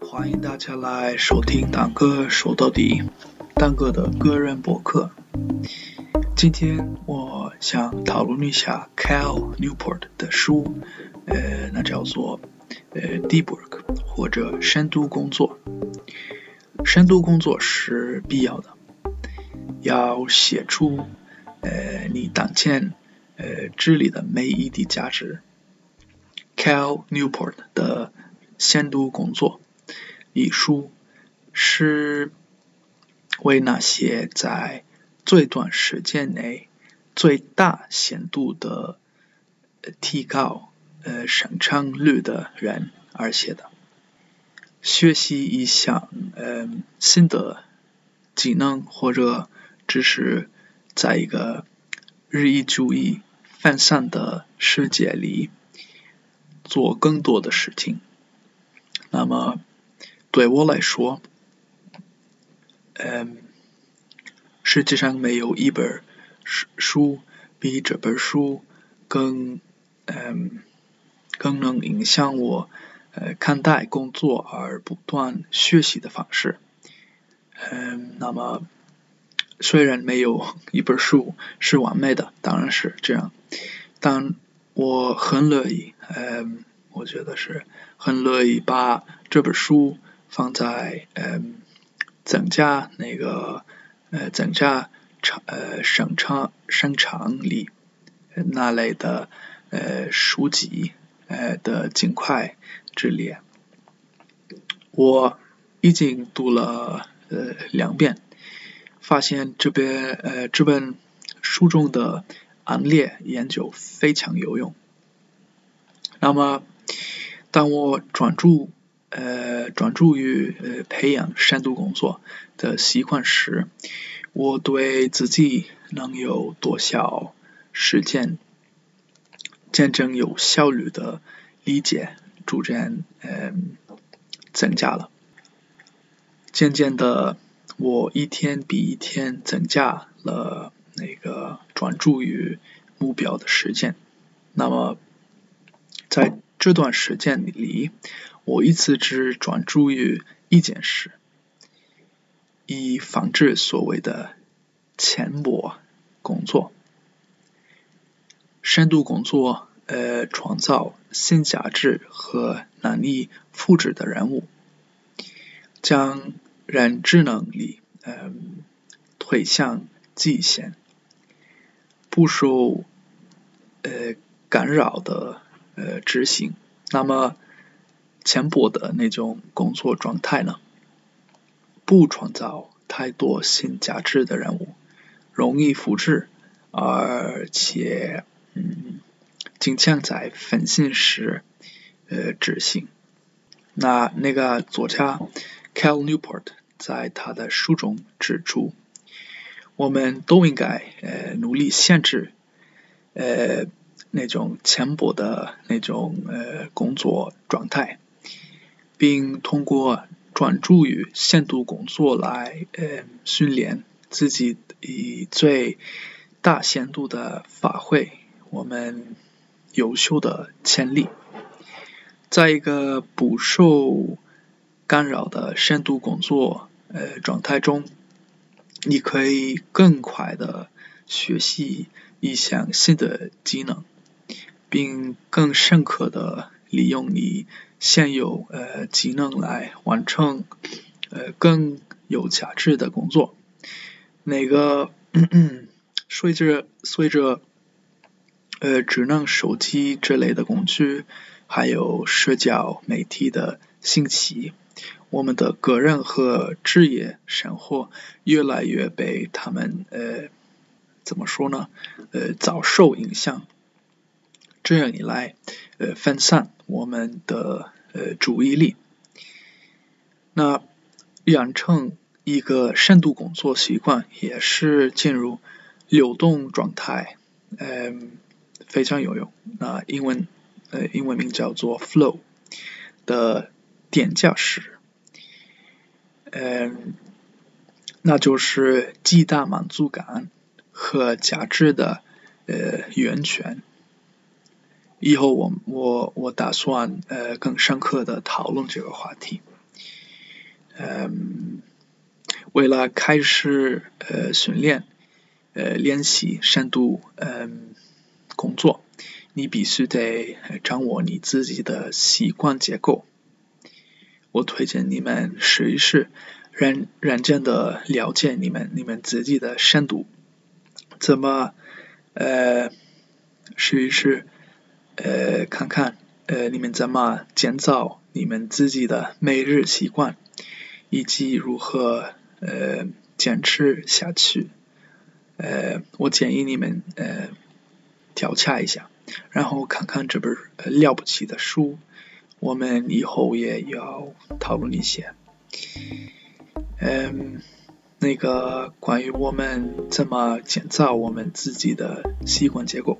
欢迎大家来收听蛋哥说到底，蛋哥的个人博客。今天我想讨论一下 Cal Newport 的书，呃，那叫做呃 Deep Work 或者深度工作。深度工作是必要的，要写出呃你当前呃智力的每一滴价值。Cal Newport 的先度工作一书是为那些在最短时间内最大限度的提高呃生产率的人而写的。学习一项呃新的技能或者知识，在一个日益注意分散的世界里做更多的事情。那么对我来说，嗯，世界上没有一本书书比这本书更嗯更能影响我。呃，看待工作而不断学习的方式。嗯，那么虽然没有一本书是完美的，当然是这样，但我很乐意，嗯，我觉得是很乐意把这本书放在嗯增加那个呃增加长呃生产生产力那类的呃书籍呃的尽快。之列，我已经读了呃两遍，发现这边呃这本书中的案例研究非常有用。那么，当我专注呃专注于呃培养深度工作的习惯时，我对自己能有多少时间真正有效率的理解。逐渐嗯增加了，渐渐的，我一天比一天增加了那个专注于目标的时间。那么在这段时间里，我一次只专注于一件事，以防止所谓的浅薄工作、深度工作。呃，创造新价值和难以复制的人物，将认知能力嗯推向极限，不受呃干扰的呃执行。那么浅薄的那种工作状态呢？不创造太多新价值的任务，容易复制，而且嗯。经常在分心时呃执行。那那个作家 Cal Newport 在他的书中指出，我们都应该呃努力限制呃那种浅薄的那种呃工作状态，并通过专注于限度工作来呃训练自己以最大限度的发挥我们。优秀的潜力，在一个不受干扰的深度工作呃状态中，你可以更快的学习一项新的技能，并更深刻的利用你现有呃技能来完成呃更有价值的工作。那个 随着随着。呃，智能手机之类的工具，还有社交媒体的兴起，我们的个人和职业生活越来越被他们呃怎么说呢？呃，遭受影响。这样一来，呃，分散我们的呃注意力。那养成一个深度工作习惯，也是进入流动状态，嗯。非常有用。那英文呃英文名叫做 Flow 的点架式，嗯，那就是极大满足感和价值的呃源泉。以后我我我打算呃更深刻的讨论这个话题。嗯，为了开始呃训练呃练习深度嗯工作，你必须得掌握你自己的习惯结构。我推荐你们试一试，认认真的了解你们你们自己的深度，怎么呃试一试呃看看呃你们怎么建造你们自己的每日习惯。以及如何呃坚持下去，呃，我建议你们呃调查一下，然后看看这本了不起的书，我们以后也要讨论一些，嗯，那个关于我们怎么建造我们自己的习惯结构，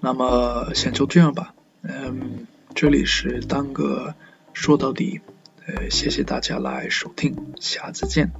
那么先就这样吧，嗯，这里是当哥说到底。呃，谢谢大家来收听，下次见。